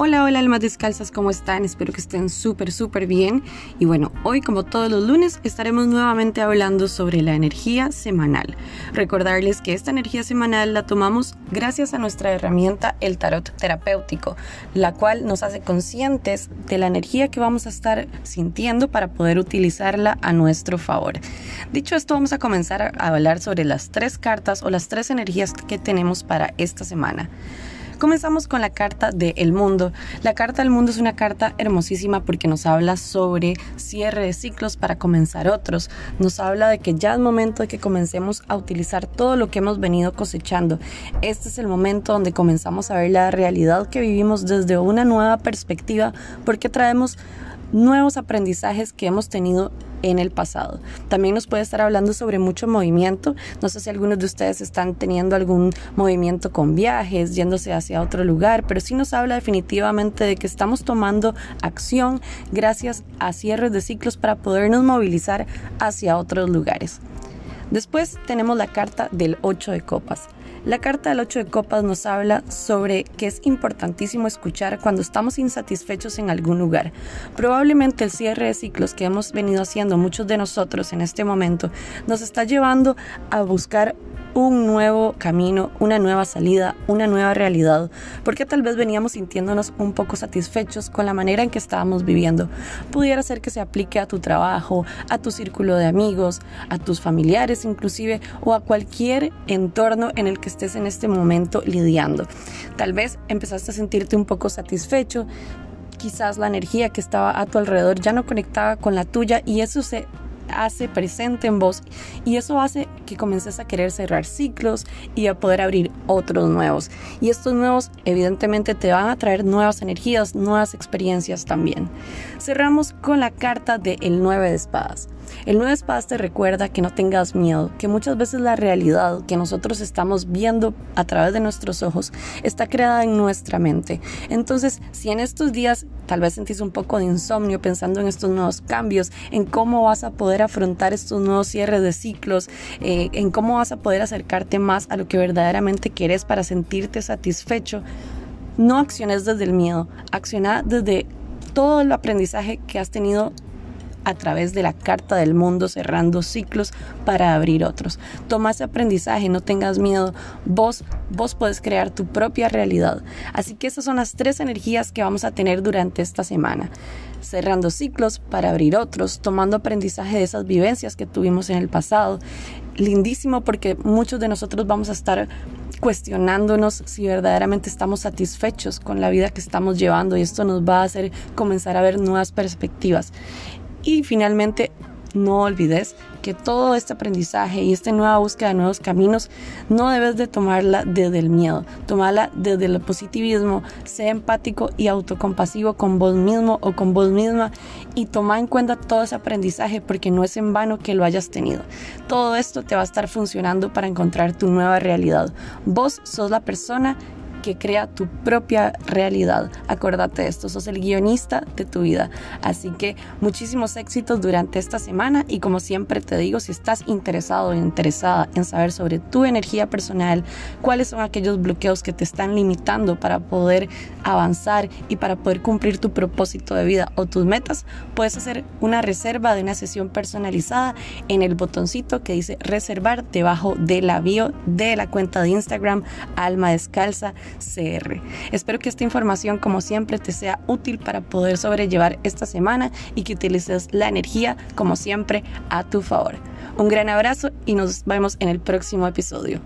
Hola, hola almas descalzas, ¿cómo están? Espero que estén súper, súper bien. Y bueno, hoy como todos los lunes estaremos nuevamente hablando sobre la energía semanal. Recordarles que esta energía semanal la tomamos gracias a nuestra herramienta el tarot terapéutico, la cual nos hace conscientes de la energía que vamos a estar sintiendo para poder utilizarla a nuestro favor. Dicho esto, vamos a comenzar a hablar sobre las tres cartas o las tres energías que tenemos para esta semana. Comenzamos con la carta de El Mundo. La carta del Mundo es una carta hermosísima porque nos habla sobre cierre de ciclos para comenzar otros. Nos habla de que ya es momento de que comencemos a utilizar todo lo que hemos venido cosechando. Este es el momento donde comenzamos a ver la realidad que vivimos desde una nueva perspectiva porque traemos nuevos aprendizajes que hemos tenido en el pasado. También nos puede estar hablando sobre mucho movimiento. No sé si algunos de ustedes están teniendo algún movimiento con viajes, yéndose hacia otro lugar, pero sí nos habla definitivamente de que estamos tomando acción gracias a cierres de ciclos para podernos movilizar hacia otros lugares. Después tenemos la carta del 8 de copas. La carta del 8 de copas nos habla sobre que es importantísimo escuchar cuando estamos insatisfechos en algún lugar. Probablemente el cierre de ciclos que hemos venido haciendo muchos de nosotros en este momento nos está llevando a buscar un nuevo camino, una nueva salida, una nueva realidad, porque tal vez veníamos sintiéndonos un poco satisfechos con la manera en que estábamos viviendo. Pudiera ser que se aplique a tu trabajo, a tu círculo de amigos, a tus familiares inclusive, o a cualquier entorno en el que estés en este momento lidiando. Tal vez empezaste a sentirte un poco satisfecho, quizás la energía que estaba a tu alrededor ya no conectaba con la tuya y eso se hace presente en vos y eso hace que comiences a querer cerrar ciclos y a poder abrir otros nuevos. Y estos nuevos evidentemente te van a traer nuevas energías, nuevas experiencias también. Cerramos con la carta de el 9 de espadas. El 9 de espadas te recuerda que no tengas miedo, que muchas veces la realidad que nosotros estamos viendo a través de nuestros ojos está creada en nuestra mente. Entonces, si en estos días tal vez sentís un poco de insomnio pensando en estos nuevos cambios, en cómo vas a poder afrontar estos nuevos cierres de ciclos, eh, en cómo vas a poder acercarte más a lo que verdaderamente quieres para sentirte satisfecho, no acciones desde el miedo, acciona desde todo el aprendizaje que has tenido a través de la carta del mundo, cerrando ciclos para abrir otros. Toma ese aprendizaje, no tengas miedo. Vos, vos puedes crear tu propia realidad. Así que esas son las tres energías que vamos a tener durante esta semana. Cerrando ciclos para abrir otros, tomando aprendizaje de esas vivencias que tuvimos en el pasado. Lindísimo porque muchos de nosotros vamos a estar cuestionándonos si verdaderamente estamos satisfechos con la vida que estamos llevando y esto nos va a hacer comenzar a ver nuevas perspectivas. Y finalmente, no olvides que todo este aprendizaje y esta nueva búsqueda de nuevos caminos no debes de tomarla desde el miedo, tomarla desde el positivismo, sé empático y autocompasivo con vos mismo o con vos misma y toma en cuenta todo ese aprendizaje porque no es en vano que lo hayas tenido. Todo esto te va a estar funcionando para encontrar tu nueva realidad. Vos sos la persona que crea tu propia realidad. Acuérdate de esto, sos el guionista de tu vida. Así que muchísimos éxitos durante esta semana y como siempre te digo, si estás interesado o interesada en saber sobre tu energía personal, cuáles son aquellos bloqueos que te están limitando para poder avanzar y para poder cumplir tu propósito de vida o tus metas, puedes hacer una reserva de una sesión personalizada en el botoncito que dice reservar debajo de la bio de la cuenta de Instagram Alma Descalza CR. Espero que esta información, como siempre, te sea útil para poder sobrellevar esta semana y que utilices la energía, como siempre, a tu favor. Un gran abrazo y nos vemos en el próximo episodio.